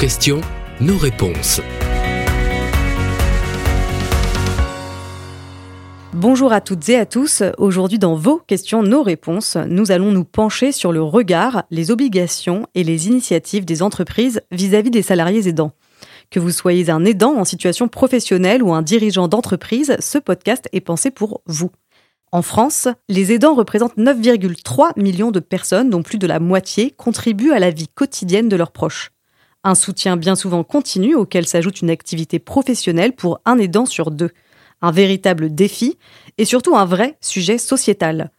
questions, nos réponses. Bonjour à toutes et à tous. Aujourd'hui, dans vos questions, nos réponses, nous allons nous pencher sur le regard, les obligations et les initiatives des entreprises vis-à-vis des salariés aidants. Que vous soyez un aidant en situation professionnelle ou un dirigeant d'entreprise, ce podcast est pensé pour vous. En France, les aidants représentent 9,3 millions de personnes dont plus de la moitié contribuent à la vie quotidienne de leurs proches. Un soutien bien souvent continu auquel s'ajoute une activité professionnelle pour un aidant sur deux. Un véritable défi et surtout un vrai sujet sociétal.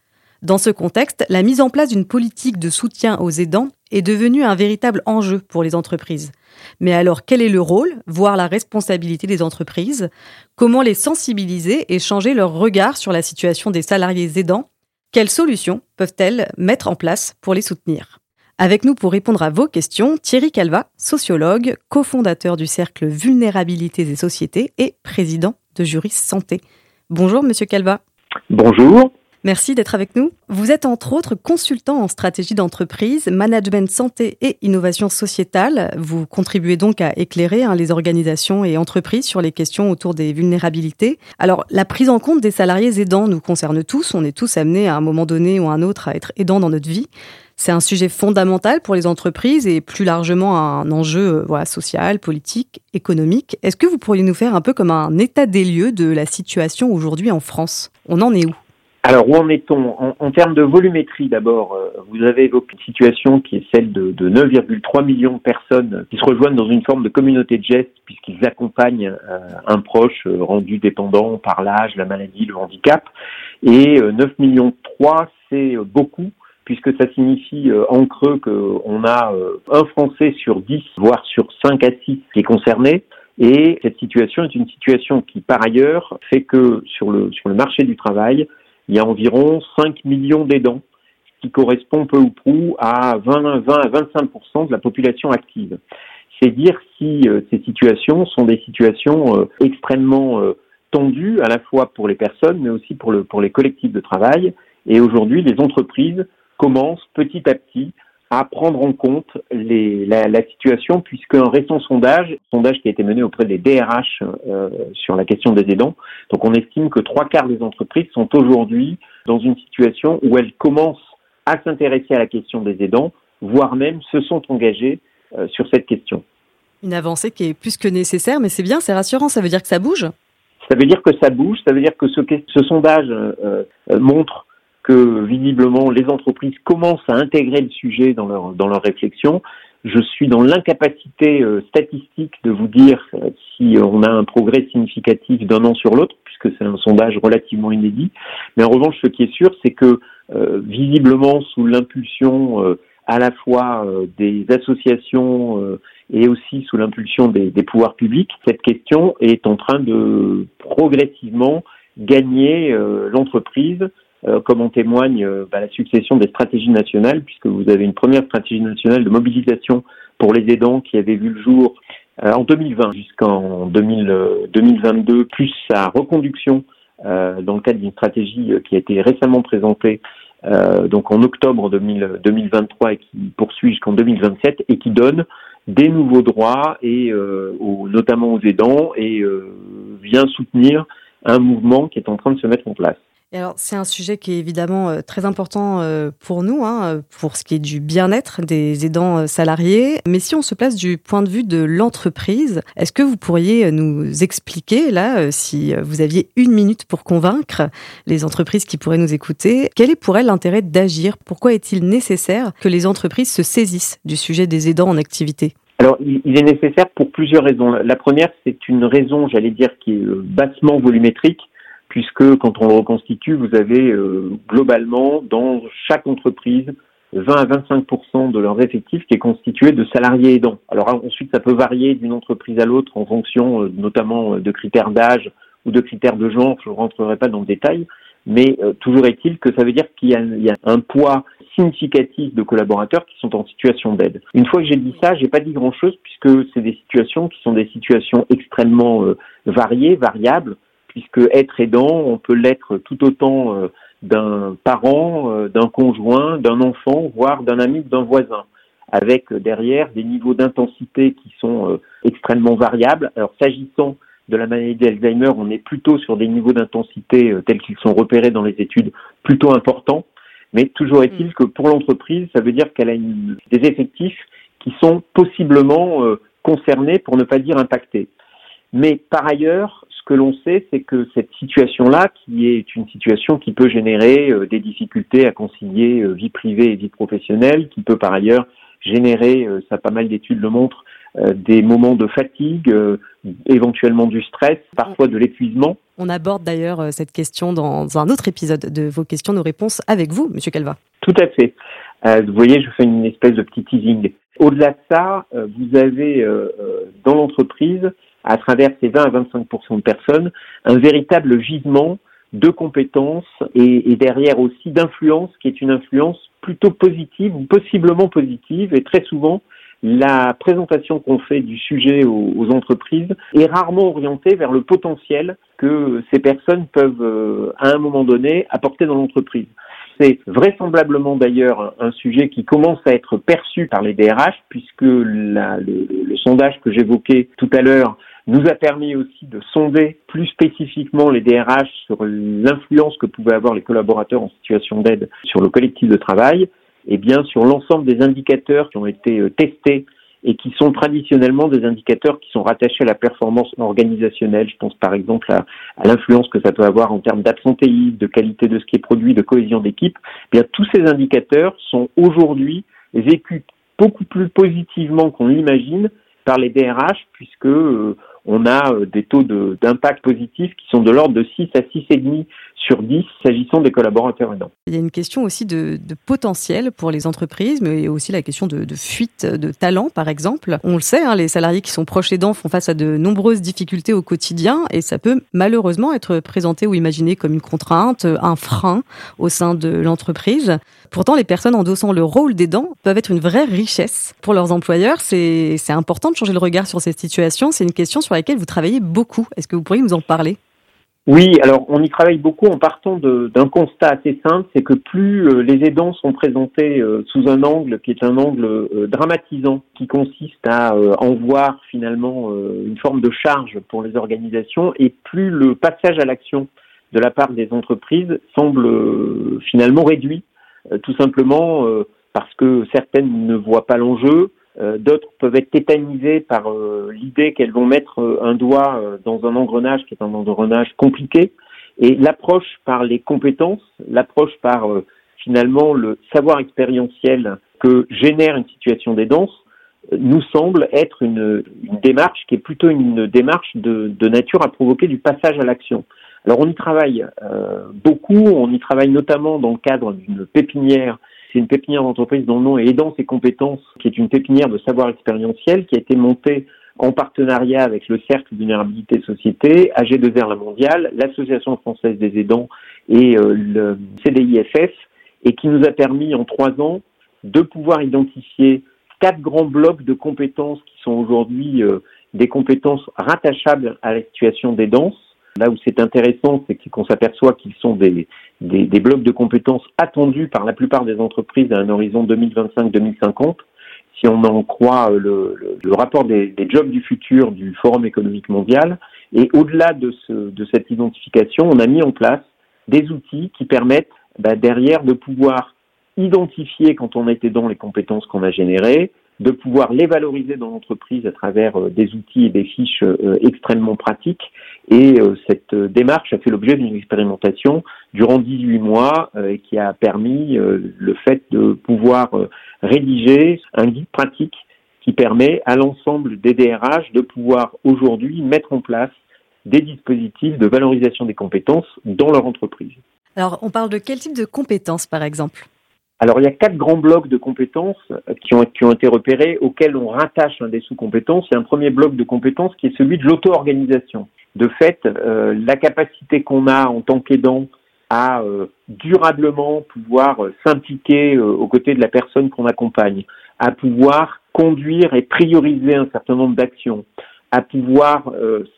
Dans ce contexte, la mise en place d'une politique de soutien aux aidants est devenue un véritable enjeu pour les entreprises. Mais alors, quel est le rôle, voire la responsabilité des entreprises? Comment les sensibiliser et changer leur regard sur la situation des salariés aidants? Quelles solutions peuvent-elles mettre en place pour les soutenir? Avec nous pour répondre à vos questions, Thierry Calva, sociologue, cofondateur du cercle Vulnérabilités et Sociétés et président de Juris Santé. Bonjour, monsieur Calva. Bonjour. Merci d'être avec nous. Vous êtes entre autres consultant en stratégie d'entreprise, management santé et innovation sociétale. Vous contribuez donc à éclairer hein, les organisations et entreprises sur les questions autour des vulnérabilités. Alors, la prise en compte des salariés aidants nous concerne tous. On est tous amenés à un moment donné ou à un autre à être aidants dans notre vie. C'est un sujet fondamental pour les entreprises et plus largement un enjeu euh, social, politique, économique. Est-ce que vous pourriez nous faire un peu comme un état des lieux de la situation aujourd'hui en France? On en est où? Alors, où en est-on? En, termes de volumétrie, d'abord, euh, vous avez évoqué une situation qui est celle de, de 9,3 millions de personnes qui se rejoignent dans une forme de communauté de gestes puisqu'ils accompagnent euh, un proche rendu dépendant par l'âge, la maladie, le handicap. Et 9 millions 3, c'est beaucoup puisque ça signifie en creux qu'on a un Français sur 10, voire sur 5 à 6 qui est concerné. Et cette situation est une situation qui, par ailleurs, fait que sur le, sur le marché du travail, il y a environ 5 millions d'aidants, ce qui correspond peu ou prou à 20, 20 à 25% de la population active. C'est dire si euh, ces situations sont des situations euh, extrêmement euh, tendues, à la fois pour les personnes, mais aussi pour, le, pour les collectifs de travail. Et aujourd'hui, les entreprises commencent petit à petit à prendre en compte les, la, la, situation, puisqu'un récent sondage, sondage qui a été mené auprès des DRH euh, sur la question des aidants, donc on estime que trois quarts des entreprises sont aujourd'hui dans une situation où elles commencent à s'intéresser à la question des aidants, voire même se sont engagées euh, sur cette question. Une avancée qui est plus que nécessaire, mais c'est bien, c'est rassurant, ça veut dire que ça bouge? Ça veut dire que ça bouge, ça veut dire que ce, ce sondage euh, montre que visiblement les entreprises commencent à intégrer le sujet dans leur, dans leur réflexion. Je suis dans l'incapacité euh, statistique de vous dire euh, si on a un progrès significatif d'un an sur l'autre, puisque c'est un sondage relativement inédit. Mais en revanche, ce qui est sûr, c'est que euh, visiblement, sous l'impulsion à la fois des associations et aussi sous l'impulsion des, des pouvoirs publics, cette question est en train de progressivement gagner l'entreprise euh, comme en témoigne euh, bah, la succession des stratégies nationales, puisque vous avez une première stratégie nationale de mobilisation pour les aidants qui avait vu le jour euh, en 2020 jusqu'en 2022, plus sa reconduction dans le cadre d'une stratégie qui a été récemment présentée donc en octobre 2023 et qui poursuit jusqu'en 2027 et qui donne des nouveaux droits et notamment aux aidants et vient soutenir un mouvement qui est en train de se mettre en place alors, c'est un sujet qui est évidemment euh, très important euh, pour nous, hein, pour ce qui est du bien-être des aidants euh, salariés. Mais si on se place du point de vue de l'entreprise, est-ce que vous pourriez nous expliquer, là, si vous aviez une minute pour convaincre les entreprises qui pourraient nous écouter, quel est pour elles l'intérêt d'agir? Pourquoi est-il nécessaire que les entreprises se saisissent du sujet des aidants en activité? Alors, il est nécessaire pour plusieurs raisons. La première, c'est une raison, j'allais dire, qui est bassement volumétrique puisque quand on le reconstitue, vous avez euh, globalement dans chaque entreprise 20 à 25% de leur effectif qui est constitué de salariés aidants. Alors ensuite, ça peut varier d'une entreprise à l'autre en fonction euh, notamment euh, de critères d'âge ou de critères de genre, je ne rentrerai pas dans le détail, mais toujours est-il que ça veut dire qu'il y, y, a un poids significatif de collaborateurs qui sont en situation d'aide. Une fois que j'ai dit ça, j'ai pas dit grand-chose puisque c'est des situations qui sont des situations extrêmement variées, variables, puisque être aidant, on peut l'être tout autant euh, d'un parent, euh, d'un conjoint, d'un enfant, voire d'un ami, d'un voisin. avec derrière des niveaux d'intensité qui sont extrêmement variables. Alors s'agissant de la maladie d'Alzheimer, on est plutôt sur des niveaux d'intensité tels qu'ils sont repérés dans les études plutôt importants. Mais toujours est-il mm. que pour l'entreprise, ça veut dire qu'elle a des effectifs qui sont possiblement concernés, pour ne pas dire impactés. Mais par ailleurs, ce que l'on sait, c'est que cette situation-là, qui est une situation qui peut générer euh, des difficultés à concilier euh, vie privée et vie professionnelle, qui peut par ailleurs générer, euh, ça pas mal d'études le montrent, des moments de fatigue, éventuellement du stress, parfois de l'épuisement. On aborde d'ailleurs cette question dans un autre épisode de vos questions, nos réponses avec vous, Monsieur Calva. Tout à fait. vous voyez, je fais une espèce de petit teasing. Au-delà de ça, vous avez dans l'entreprise à travers ces 20 à 25% de personnes, un véritable gisement de compétences et, derrière aussi d'influence qui est une influence plutôt positive ou possiblement positive et très souvent la présentation qu'on fait du sujet aux, entreprises est rarement orientée vers le potentiel que ces personnes peuvent euh, à un moment donné apporter dans l'entreprise. C'est vraisemblablement d'ailleurs un sujet qui commence à être perçu par les DRH puisque le sondage que j'évoquais tout à l'heure nous a permis aussi de sonder plus spécifiquement les DRH sur l'influence que pouvaient avoir les collaborateurs en situation d'aide sur le collectif de travail et bien sur l'ensemble des indicateurs qui ont été euh, testés et qui sont traditionnellement des indicateurs qui sont rattachés à la performance organisationnelle. Je pense par exemple à, l'influence que ça peut avoir en termes d'absentéisme, de qualité de ce qui est produit, de cohésion d'équipe. Eh bien tous ces indicateurs sont aujourd'hui vécus beaucoup plus positivement qu'on l'imagine par les DRH puisque euh, on a euh, des taux d'impact positifs qui sont de l'ordre de 6 à 6,5 sur 10 s'agissant des collaborateurs aidants. Il y a une question aussi de, potentiel pour les entreprises, mais aussi la question de, fuite de talent, par exemple. On le sait, hein, les salariés qui sont proches aidants font face à de nombreuses difficultés au quotidien et ça peut malheureusement être présenté ou imaginé comme une contrainte, un frein au sein de l'entreprise. Pourtant, les personnes endossant le rôle d'aidant peuvent être une vraie richesse pour leurs employeurs. C'est important de changer le regard sur cette situation. C'est une question sur laquelle vous travaillez beaucoup. Est-ce que vous pourriez nous en parler? Oui, alors on y travaille beaucoup en partant d'un constat assez simple, c'est que plus euh, les aidants sont présentés euh, sous un angle qui est un angle euh, dramatisant, qui consiste à en voir finalement une forme de charge pour les organisations, et plus le passage à l'action de la part des entreprises semble finalement réduit, tout simplement parce que certaines ne voient pas l'enjeu, d'autres peuvent être tétanisés par euh, l'idée qu'elles vont mettre euh, un doigt dans un engrenage qui est un engrenage compliqué. Et l'approche par les compétences, l'approche par finalement le savoir expérientiel que génère une situation d'aidance, nous semble être une, démarche qui est plutôt une démarche de, nature à provoquer du passage à l'action. Alors on y travaille beaucoup, on y travaille notamment dans le cadre d'une pépinière c'est une pépinière d'entreprise dont le nom est Aidant ses compétences, qui est une pépinière de savoir expérientiel qui a été montée en partenariat avec le Cercle Vulnérabilité Société, AG2R La Mondiale, l'Association française des aidants et euh, le CDIFF, et qui nous a permis en trois ans de pouvoir identifier quatre grands blocs de compétences qui sont aujourd'hui euh, des compétences rattachables à la situation d'aidance, Là où c'est intéressant, c'est qu'on s'aperçoit qu'ils sont des, des, blocs de compétences attendus par la plupart des entreprises à un horizon 2025-2050. Si on en croit euh, le, rapport des, jobs du futur du Forum économique mondial, et au-delà de cette identification, on a mis en place des outils qui permettent bah, derrière de pouvoir identifier quand on était dans les compétences qu'on a générées, de pouvoir les valoriser dans l'entreprise à travers euh, des outils et des fiches euh, extrêmement pratiques. Et euh, cette démarche a fait l'objet d'une expérimentation durant 18 mois et qui a permis le fait de pouvoir rédiger un guide pratique qui permet à l'ensemble des DRH de pouvoir aujourd'hui mettre en place des dispositifs de valorisation des compétences dans leur entreprise. Alors, on parle de quel type de compétences, par exemple? Alors il y a quatre grands blocs de compétences euh, qui ont, été repérés auxquels on rattache un des sous-compétences. Il y a un premier bloc de compétences qui est celui de l'auto-organisation. De fait, euh, la capacité qu'on a en tant qu'aidant à euh, durablement pouvoir s'impliquer aux côtés de la personne qu'on accompagne, à pouvoir conduire et prioriser un certain nombre d'actions, à pouvoir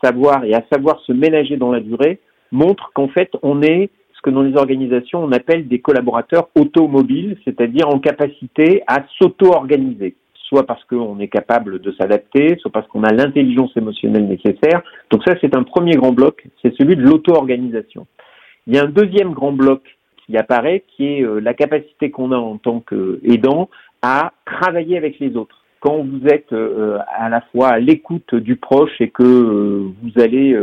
savoir et à savoir se ménager dans la durée, montre qu'en fait on est que dans les organisations, on appelle des collaborateurs automobiles, c'est-à-dire en capacité à s'auto-organiser. soit parce qu'on est capable de s'adapter, soit parce qu'on a l'intelligence émotionnelle nécessaire. Donc ça, c'est un premier grand bloc, c'est celui de l'auto-organisation. Il y a un deuxième grand bloc qui apparaît, qui est euh, la capacité qu'on a en tant qu'aidant à travailler avec les autres. Quand vous êtes euh, à la fois à l'écoute du proche et que euh, vous allez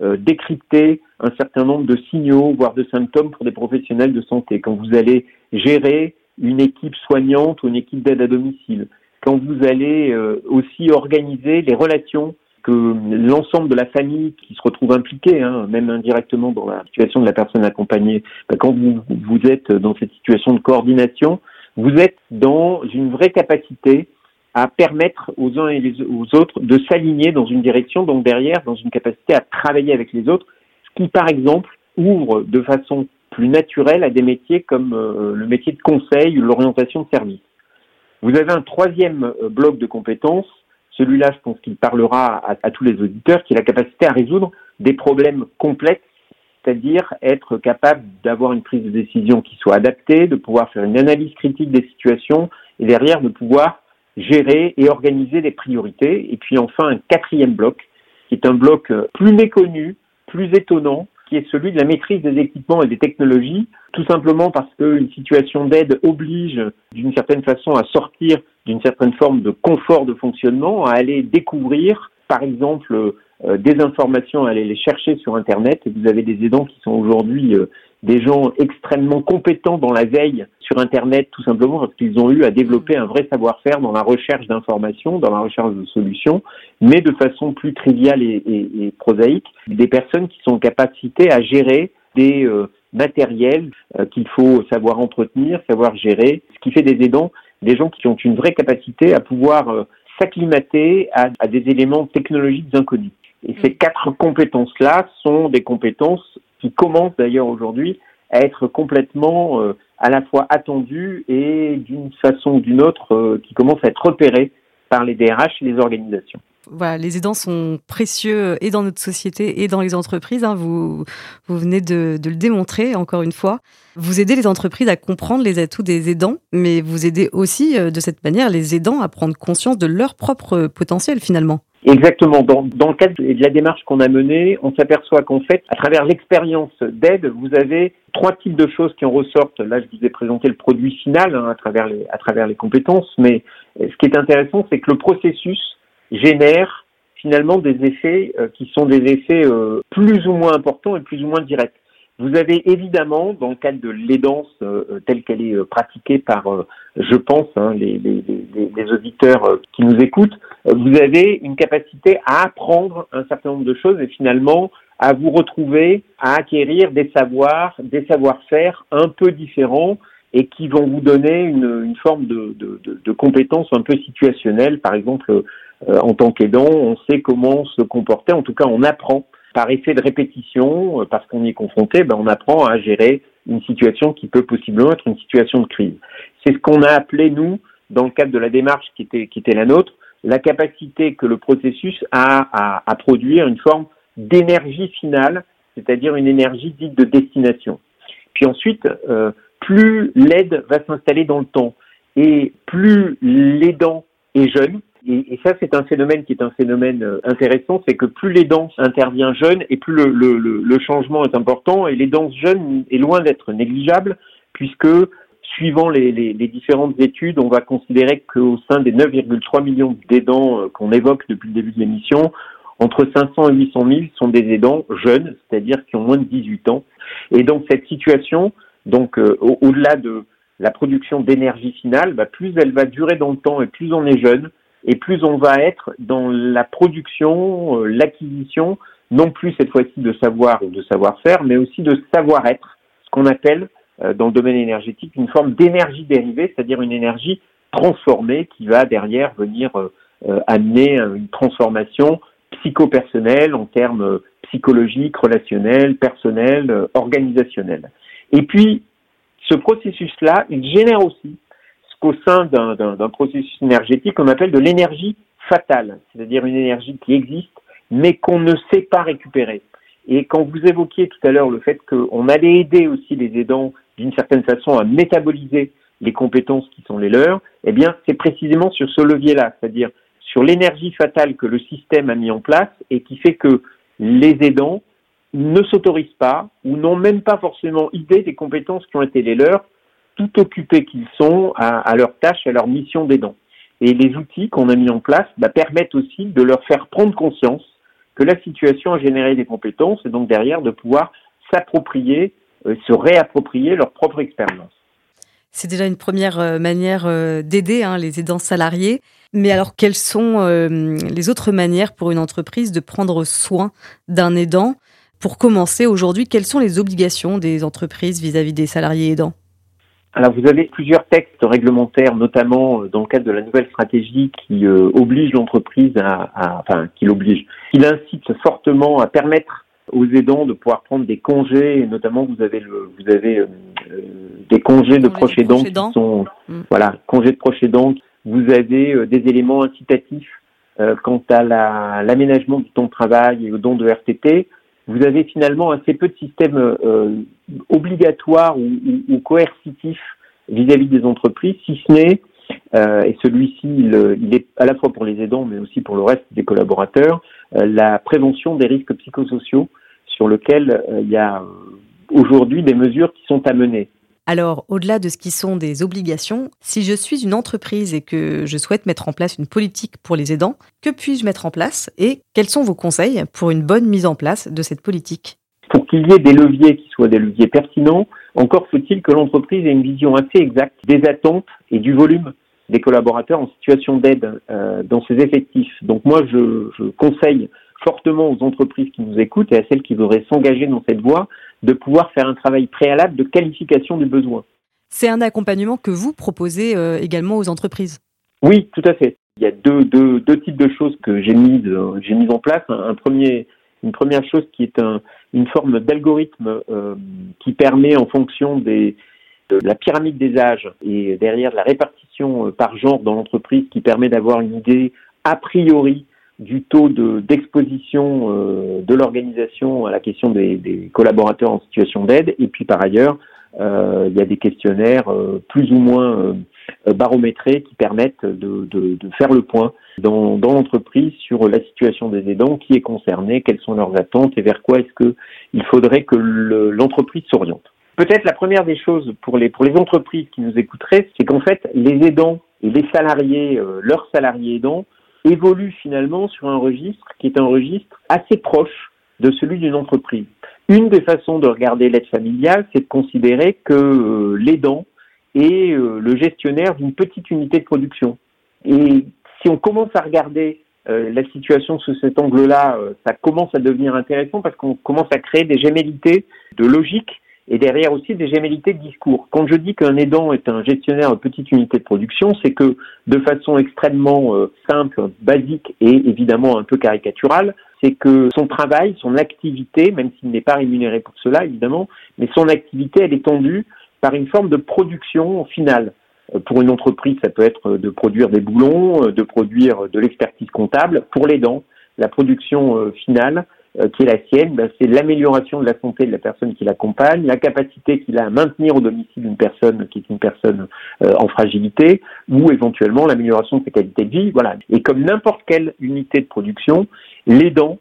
décrypter un certain nombre de signaux, voire de symptômes pour des professionnels de santé, quand vous allez gérer une équipe soignante ou une équipe d'aide à domicile, quand vous allez aussi organiser les relations que l'ensemble de la famille qui se retrouve impliquée, hein, même indirectement dans la situation de la personne accompagnée, ben, quand vous êtes dans cette situation de coordination, vous êtes dans une vraie capacité à permettre aux uns et aux autres de s'aligner dans une direction, donc derrière, dans une capacité à travailler avec les autres, ce qui, par exemple, ouvre de façon plus naturelle à des métiers comme euh, le métier de conseil ou l'orientation de service. Vous avez un troisième euh, bloc de compétences celui-là, je pense qu'il parlera à, tous les auditeurs, qui est la capacité à résoudre des problèmes complexes, c'est-à-dire être capable d'avoir une prise de décision qui soit adaptée, de pouvoir faire une analyse critique des situations et derrière de pouvoir gérer et organiser des priorités. Et puis enfin, un quatrième bloc, qui est un bloc plus méconnu, plus étonnant, qui est celui de la maîtrise des équipements et des technologies, tout simplement parce qu'une situation d'aide oblige d'une certaine façon à sortir d'une certaine forme de confort de fonctionnement, à aller découvrir, par exemple, euh, des informations, à aller les chercher sur Internet. Et vous avez des aidants qui sont aujourd'hui euh, des gens extrêmement compétents dans la veille sur Internet, tout simplement parce qu'ils ont eu à développer un vrai savoir-faire dans la recherche d'informations, dans la recherche de solutions, mais de façon plus triviale et, et, prosaïque. Des personnes qui sont capacités à gérer des euh, matériels qu'il faut savoir entretenir, savoir gérer, ce qui fait des aidants des gens qui ont une vraie capacité à pouvoir euh, s'acclimater à, à, des éléments technologiques inconnus. Et ces quatre compétences-là sont des compétences qui commencent d'ailleurs aujourd'hui à être complètement euh, à la fois attendues et d'une façon ou d'une autre euh, qui commencent à être repérées par les DRH et les organisations voilà, les aidants sont précieux et dans notre société et dans les entreprises. Hein. Vous, vous venez de, le démontrer encore une fois. Vous aidez les entreprises à comprendre les atouts des aidants, mais vous aidez aussi euh, de cette manière les aidants à prendre conscience de leur propre potentiel finalement. Exactement. Dans, dans le cadre de la démarche qu'on a menée, on s'aperçoit qu'en fait, à travers l'expérience d'aide, vous avez trois types de choses qui en ressortent. Là, je vous ai présenté le produit final hein, à, travers les, à travers les compétences, mais ce qui est intéressant, c'est que le processus génère finalement des effets euh, qui sont des effets euh, plus ou moins importants et plus ou moins directs. Vous avez évidemment, dans le cadre de l'aidance euh, telle qu'elle est pratiquée par, je pense, hein, les, auditeurs qui nous écoutent, vous avez une capacité à apprendre un certain nombre de choses et finalement à vous retrouver à acquérir des savoirs, des savoir-faire un peu différents et qui vont vous donner une, forme de, de, compétences un peu situationnelles. Par exemple, euh, en tant qu'aidant, on sait comment se comporter. En tout cas, on apprend par effet de répétition, euh, parce qu'on y est confronté, ben, on apprend à gérer une situation qui peut possiblement être une situation de crise. C'est ce qu'on a appelé, nous, dans le cadre de la démarche qui était, qui était la nôtre, la capacité que le processus a à, produire une forme d'énergie finale, c'est-à-dire une énergie dite de destination. Puis ensuite, euh, plus l'aide va s'installer dans le temps et plus l'aidant est jeune, et, et ça, c'est un phénomène qui est un phénomène euh, intéressant, c'est que plus les danses intervient jeune et plus le, le, le, changement est important, et les danses jeunes est loin d'être négligeable, puisque suivant les, les, les, différentes études, on va considérer qu'au sein des 9,3 millions d'aidants euh, qu'on évoque depuis le début de l'émission, entre 500 et 800 000 sont des aidants jeunes, c'est-à-dire qui ont moins de 18 ans. Et donc cette situation, donc euh, au-delà de la production d'énergie finale, bah, plus elle va durer dans le temps et plus on est jeune, et plus on va être dans la production, euh, l'acquisition, non plus cette fois-ci de savoir ou de savoir-faire, mais aussi de savoir-être, ce qu'on appelle euh, dans le domaine énergétique une forme d'énergie dérivée, c'est-à-dire une énergie transformée qui va derrière venir euh, amener une transformation psychopersonnelle en termes psychologiques, relationnels, personnels, organisationnels. Et puis, ce processus-là, il génère aussi qu'au sein d'un processus énergétique qu'on appelle de l'énergie fatale, c'est-à-dire une énergie qui existe mais qu'on ne sait pas récupérer. Et quand vous évoquiez tout à l'heure le fait qu'on allait aider aussi les aidants d'une certaine façon à métaboliser les compétences qui sont les leurs, eh bien, c'est précisément sur ce levier-là, c'est-à-dire sur l'énergie fatale que le système a mis en place et qui fait que les aidants ne s'autorisent pas ou n'ont même pas forcément idée des compétences qui ont été les leurs, tout occupés qu'ils sont à, à leur tâche, à leur mission d'aidant. Et les outils qu'on a mis en place bah, permettent aussi de leur faire prendre conscience que la situation a généré des compétences et donc derrière de pouvoir s'approprier, euh, se réapproprier leur propre expérience. C'est déjà une première euh, manière euh, d'aider hein, les aidants salariés. Mais alors, quelles sont les autres manières pour une entreprise de prendre soin d'un aidant? Pour commencer, aujourd'hui, quelles sont les obligations des entreprises vis-à-vis des salariés aidants? Alors vous avez plusieurs textes réglementaires, notamment dans le cadre de la nouvelle stratégie qui oblige l'entreprise à, à, enfin qui l'oblige, qui l'incite fortement à permettre aux aidants de pouvoir prendre des congés, et notamment vous avez le, vous avez euh, euh, des congés de proches aidants qui sont, mm. voilà, congés de proches aidants. Vous avez euh, des éléments incitatifs quant à l'aménagement du temps de travail et au don de RTT. Vous avez finalement assez peu de systèmes obligatoires ou, coercitifs vis-à-vis des entreprises, si ce n'est et celui-ci, il, est à la fois pour les aidants, mais aussi pour le reste des collaborateurs, la prévention des risques psychosociaux sur lequel euh, il y a euh, aujourd'hui des mesures qui sont à mener. Alors, au-delà de ce qui sont des obligations, si je suis une entreprise et que je souhaite mettre en place une politique pour les aidants, que puis-je mettre en place et quels sont vos conseils pour une bonne mise en place de cette politique? Pour qu'il y ait des leviers qui soient des leviers pertinents, encore faut-il que l'entreprise ait une vision assez exacte des attentes et du volume des collaborateurs en situation d'aide euh, dans ses effectifs. Donc moi, je, je conseille fortement aux entreprises qui nous écoutent et à celles qui voudraient s'engager dans cette voie de pouvoir faire un travail préalable de qualification du besoin. C'est un accompagnement que vous proposez euh, également aux entreprises? Oui, tout à fait. Il y a deux, deux, deux types de choses que j'ai mises, j'ai mis en place. Un, premier, une première chose qui est un, une forme d'algorithme euh, qui permet en fonction des, de la pyramide des âges et derrière de la répartition euh, par genre dans l'entreprise qui permet d'avoir une idée a priori du taux d'exposition euh, de l'organisation à la question des, collaborateurs en situation d'aide. Et puis par ailleurs, il y a des questionnaires plus ou moins barométrés qui permettent de, de, de, faire le point dans, dans l'entreprise sur la situation des aidants, qui est concerné, quelles sont leurs attentes et vers quoi est-ce qu'il faudrait que l'entreprise s'oriente. Peut-être la première des choses pour les, pour les entreprises qui nous écouteraient, c'est qu'en fait, les aidants et les salariés, leurs salariés aidants, évolue finalement sur un registre qui est un registre assez proche de celui d'une entreprise. Une des façons de regarder l'aide familiale, c'est de considérer que euh, l'aidant est euh, le gestionnaire d'une petite unité de production. Et si on commence à regarder euh, la situation sous cet angle-là, ça commence à devenir intéressant parce qu'on commence à créer des gémellités de logique et derrière aussi des gémellités de discours. Quand je dis qu'un aidant est un gestionnaire de petite unité de production, c'est que de façon extrêmement euh, simple, basique et évidemment un peu caricaturale, c'est que son travail, son activité, même s'il n'est pas rémunéré pour cela évidemment, mais son activité, elle est tendue par une forme de production finale. Euh, pour une entreprise, ça peut être de produire des boulons, euh, de produire de l'expertise comptable. Pour l'aidant, la production finale, euh, qui est la sienne, ben, c'est l'amélioration de la santé de la personne qui l'accompagne, la capacité qu'il a à maintenir au domicile une personne qui est une personne euh, en fragilité, ou éventuellement l'amélioration de sa qualité de vie. Voilà. Et comme n'importe quelle unité de production, l'aidant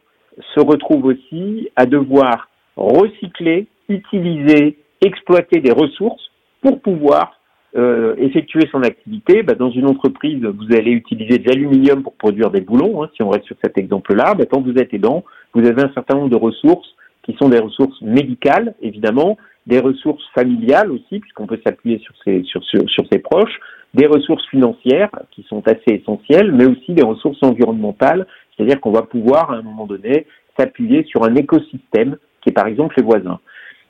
se retrouve aussi à devoir recycler, utiliser, exploiter des ressources pour pouvoir euh, effectuer son activité, bah, dans une entreprise, vous allez utiliser de l'aluminium pour produire des boulons. Hein, si on reste sur cet exemple-là, bah, quand vous êtes aidant, vous avez un certain nombre de ressources qui sont des ressources médicales, évidemment, des ressources familiales aussi, puisqu'on peut s'appuyer sur ses, sur, sur, sur ses proches, des ressources financières qui sont assez essentielles, mais aussi des ressources environnementales, c'est-à-dire qu'on va pouvoir, à un moment donné, s'appuyer sur un écosystème qui est par exemple les voisins.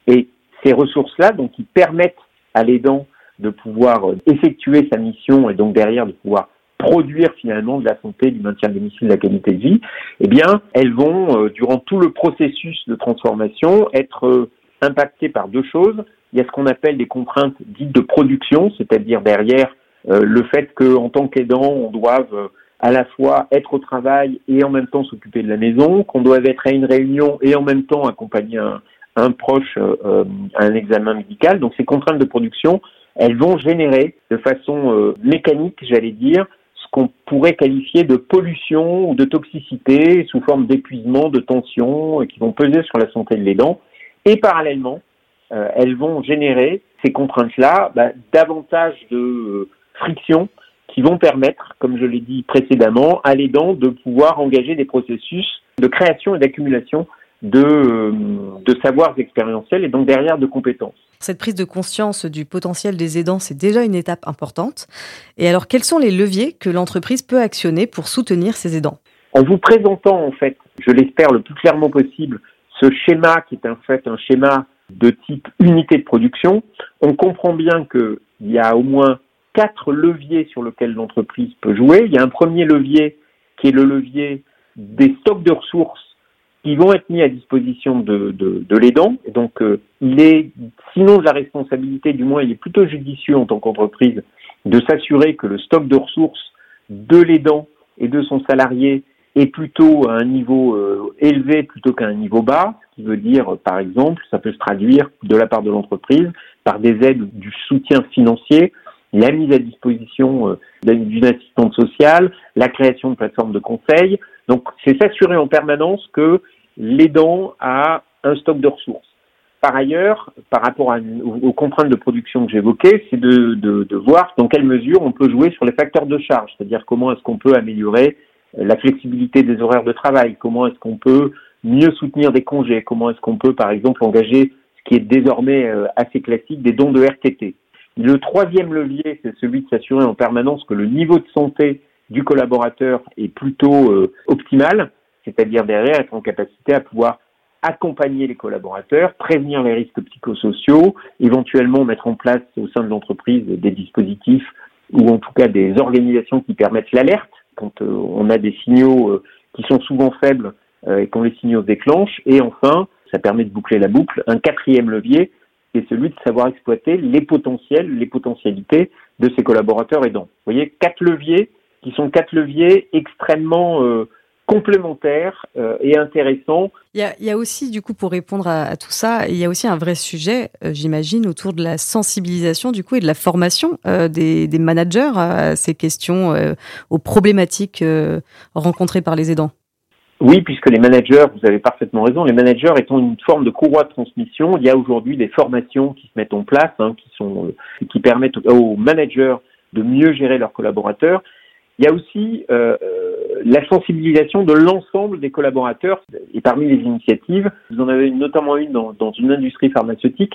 Et ces ressources-là, donc, qui permettent à l'aidant de pouvoir euh, effectuer sa mission et donc derrière de pouvoir produire finalement de la santé, du maintien de domicile, de la qualité de vie, eh bien, elles vont, euh, durant tout le processus de transformation, être euh, impactées par deux choses. Il y a ce qu'on appelle des contraintes dites de production, c'est-à-dire derrière le fait qu'en tant qu'aidant, on doive à la fois être au travail et en même temps s'occuper de la maison, qu'on doit être à une réunion et en même temps accompagner un, un proche à un examen médical. Donc ces contraintes de production, elles vont générer de façon euh, mécanique, j'allais dire, ce qu'on pourrait qualifier de pollution ou de toxicité sous forme d'épuisement, de tension, qui vont peser sur la santé de l'aidant. Et parallèlement, euh, elles vont générer ces contraintes-là bah, davantage de euh, friction qui vont permettre, comme je l'ai dit précédemment, à l'aidant de pouvoir engager des processus de création et d'accumulation de, euh, de savoirs expérientiels et donc derrière de compétences. Cette prise de conscience du potentiel des aidants, c'est déjà une étape importante. Et alors, quels sont les leviers que l'entreprise peut actionner pour soutenir ses aidants? En vous présentant, en fait, je l'espère le plus clairement possible, ce schéma qui est en fait un schéma de type unité de production, on comprend bien qu'il y a au moins quatre leviers sur lesquels l'entreprise peut jouer. Il y a un premier levier qui est le levier des stocks de ressources qui vont être mis à disposition de, de, de l'aidant. Et donc, euh, il est, sinon de la responsabilité, du moins, il est plutôt judicieux en tant qu'entreprise de s'assurer que le stock de ressources de l'aidant et de son salarié est plutôt à un niveau euh, élevé plutôt qu'à un niveau bas, ce qui veut dire, par exemple, ça peut se traduire de la part de l'entreprise par des aides du soutien financier, la mise à disposition euh, d'une assistante sociale, la création de plateformes de conseil, donc, c'est s'assurer en permanence que l'aidant a un stock de ressources. Par ailleurs, par rapport aux, contraintes de production que j'évoquais, c'est de, voir dans quelle mesure on peut jouer sur les facteurs de charge, c'est-à-dire comment est-ce qu'on peut améliorer la flexibilité des horaires de travail, comment est-ce qu'on peut mieux soutenir des congés, comment est-ce qu'on peut, par exemple, engager ce qui est désormais euh, assez classique, des dons de RTT. Le troisième levier, c'est celui de s'assurer en permanence que le niveau de santé du collaborateur est plutôt euh, optimal, c'est-à-dire derrière être en capacité à pouvoir accompagner les collaborateurs, prévenir les risques psychosociaux, éventuellement mettre en place au sein de l'entreprise des dispositifs ou en tout cas des organisations qui permettent l'alerte quand euh, on a des signaux euh, qui sont souvent faibles et quand les signaux se déclenchent. Et enfin, ça permet de boucler la boucle, un quatrième levier, c'est celui de savoir exploiter les potentiels, les potentialités de ces collaborateurs aidants. Vous voyez, quatre leviers qui sont quatre leviers extrêmement euh, complémentaires euh, et intéressants. Il y, a, aussi, du coup, pour répondre à, tout ça, il y a aussi un vrai sujet, euh, j'imagine, autour de la sensibilisation, du coup, et de la formation des, managers à ces questions, aux problématiques rencontrées par les aidants. Oui, puisque les managers, vous avez parfaitement raison, les managers étant une forme de courroie de transmission, il y a aujourd'hui des formations qui se mettent en place, hein, qui sont, qui permettent aux managers de mieux gérer leurs collaborateurs. Il y a aussi euh, euh, la sensibilisation de l'ensemble des collaborateurs. Et parmi les initiatives, vous en avez notamment une dans, dans une industrie pharmaceutique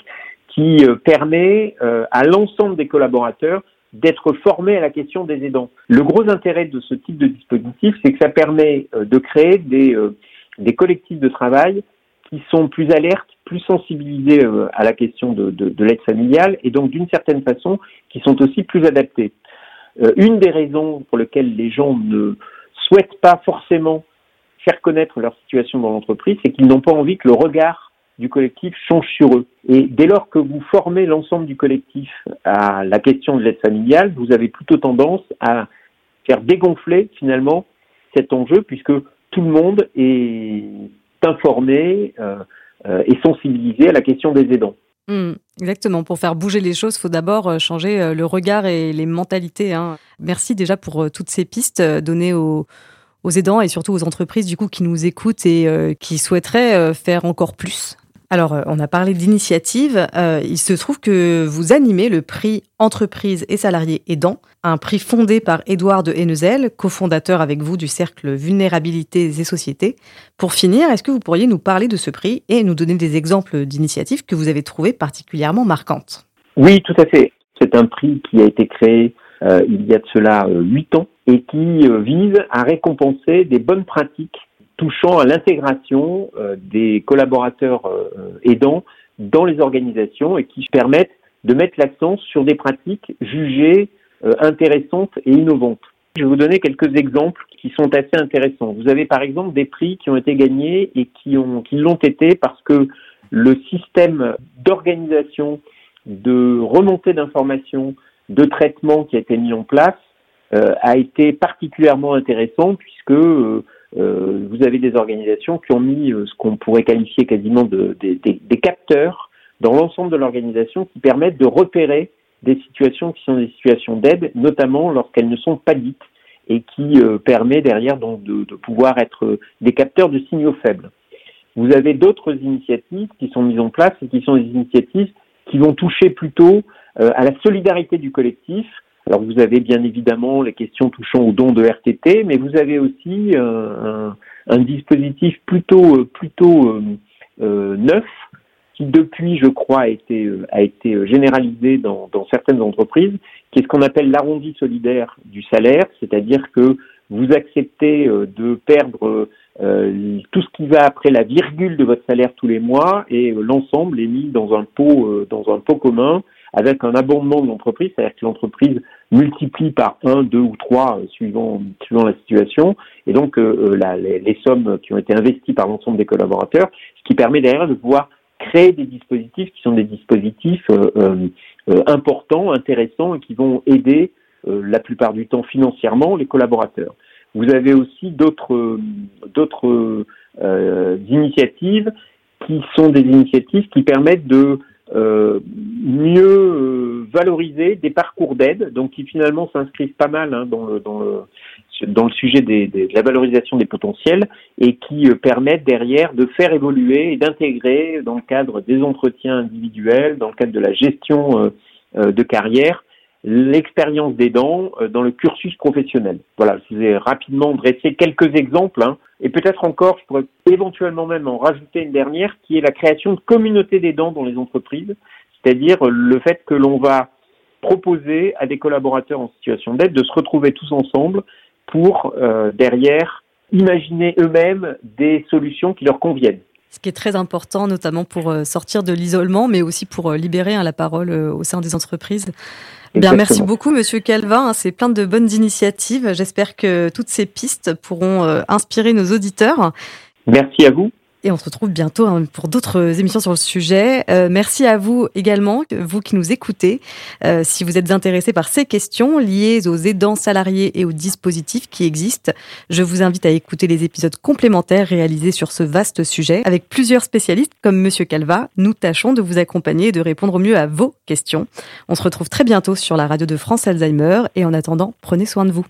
qui euh, permet à l'ensemble des collaborateurs d'être formés à la question des aidants. Le gros intérêt de ce type de dispositif, c'est que ça permet de créer des, des collectifs de travail qui sont plus alertes, plus sensibilisés à la question de, de, de l'aide familiale et donc d'une certaine façon qui sont aussi plus adaptés. Euh, une des raisons pour lesquelles les gens ne souhaitent pas forcément faire connaître leur situation dans l'entreprise, c'est qu'ils n'ont pas envie que le regard du collectif change sur eux. Et dès lors que vous formez l'ensemble du collectif à la question de l'aide familiale, vous avez plutôt tendance à faire dégonfler finalement cet enjeu puisque tout le monde est informé euh, euh, et sensibilisé à la question des aidants. Mmh, exactement. Pour faire bouger les choses, il faut d'abord euh, changer le regard et les mentalités. Hein. Merci déjà pour toutes ces pistes données aux, aidants et surtout aux entreprises du coup qui nous écoutent et qui souhaiteraient faire encore plus alors, euh, on a parlé d'initiative. Euh, il se trouve que vous animez le prix Entreprise et salariés aidants, un prix fondé par Édouard de Hennezel, cofondateur avec vous du cercle Vulnérabilité et Sociétés. Pour finir, est-ce que vous pourriez nous parler de ce prix et nous donner des exemples d'initiatives que vous avez trouvées particulièrement marquantes? Oui, tout à fait. C'est un prix qui a été créé euh, il y a de cela huit ans et qui vise à récompenser des bonnes pratiques touchant à l'intégration euh, des collaborateurs euh, aidants dans les organisations et qui permettent de mettre l'accent sur des pratiques jugées euh, intéressantes et innovantes. Je vais vous donner quelques exemples qui sont assez intéressants. Vous avez par exemple des prix qui ont été gagnés et qui ont qui l'ont été parce que le système d'organisation, de remontée d'informations, de traitement qui a été mis en place a été particulièrement intéressant puisque euh, vous avez des organisations qui ont mis euh, ce qu'on pourrait qualifier quasiment de, des capteurs dans l'ensemble de l'organisation qui permettent de repérer des situations qui sont des situations d'aide, notamment lorsqu'elles ne sont pas dites et qui euh, permet derrière donc de, pouvoir être des capteurs de signaux faibles. Vous avez d'autres initiatives qui sont mises en place et qui sont des initiatives qui vont toucher plutôt euh, à la solidarité du collectif. Alors vous avez bien évidemment les questions touchant aux dons de RTT, mais vous avez aussi euh, un, un, dispositif plutôt plutôt neuf qui depuis, je crois, a été, a été généralisé dans, dans certaines entreprises, qui est ce qu'on appelle l'arrondi solidaire du salaire, c'est-à-dire que vous acceptez euh, de perdre euh, tout ce qui va après la virgule de votre salaire tous les mois et euh, l'ensemble est mis dans un pot, dans un pot commun avec un abondement de l'entreprise, c'est-à-dire que l'entreprise multiplie par un, deux ou trois suivant, suivant la situation, et donc la, les, les, sommes qui ont été investies par l'ensemble des collaborateurs, ce qui permet derrière de pouvoir créer des dispositifs qui sont des dispositifs euh, euh, euh, importants, intéressants et qui vont aider la plupart du temps financièrement les collaborateurs. Vous avez aussi d'autres d'autres initiatives qui sont des initiatives qui permettent de mieux valoriser des parcours d'aide, donc qui finalement s'inscrivent pas mal hein, dans, le, dans, le, dans le sujet des, des, de la valorisation des potentiels et qui euh, permettent derrière de faire évoluer et d'intégrer dans le cadre des entretiens individuels, dans le cadre de la gestion euh, euh, de carrière, l'expérience des dents dans le cursus professionnel. Voilà, je vous ai rapidement dressé quelques exemples hein, et peut-être encore, je pourrais éventuellement même en rajouter une dernière qui est la création de communautés des dents dans les entreprises, c'est-à-dire le fait que l'on va proposer à des collaborateurs en situation d'aide de se retrouver tous ensemble pour euh, derrière imaginer eux-mêmes des solutions qui leur conviennent. Ce qui est très important, notamment pour euh, sortir de l'isolement, mais aussi pour euh, libérer hein, la parole au sein des entreprises. Bien, merci beaucoup, Monsieur Calvin. C'est plein de bonnes initiatives. J'espère que toutes ces pistes pourront inspirer nos auditeurs. Merci à vous. Et on se retrouve bientôt hein, pour d'autres émissions sur le sujet. Euh, merci à vous également, vous qui nous écoutez. Euh, si vous êtes intéressé par ces questions liées aux aidants salariés et aux dispositifs qui existent, je vous invite à écouter les épisodes complémentaires réalisés sur ce vaste sujet. Avec plusieurs spécialistes comme Monsieur Calva, nous tâchons de vous accompagner et de répondre au mieux à vos questions. On se retrouve très bientôt sur la radio de France Alzheimer et en attendant, prenez soin de vous.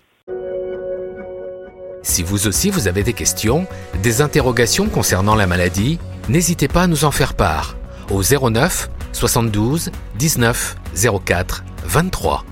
Si vous aussi vous avez des questions, des interrogations concernant la maladie, n'hésitez pas à nous en faire part au 09 72 19 04 23.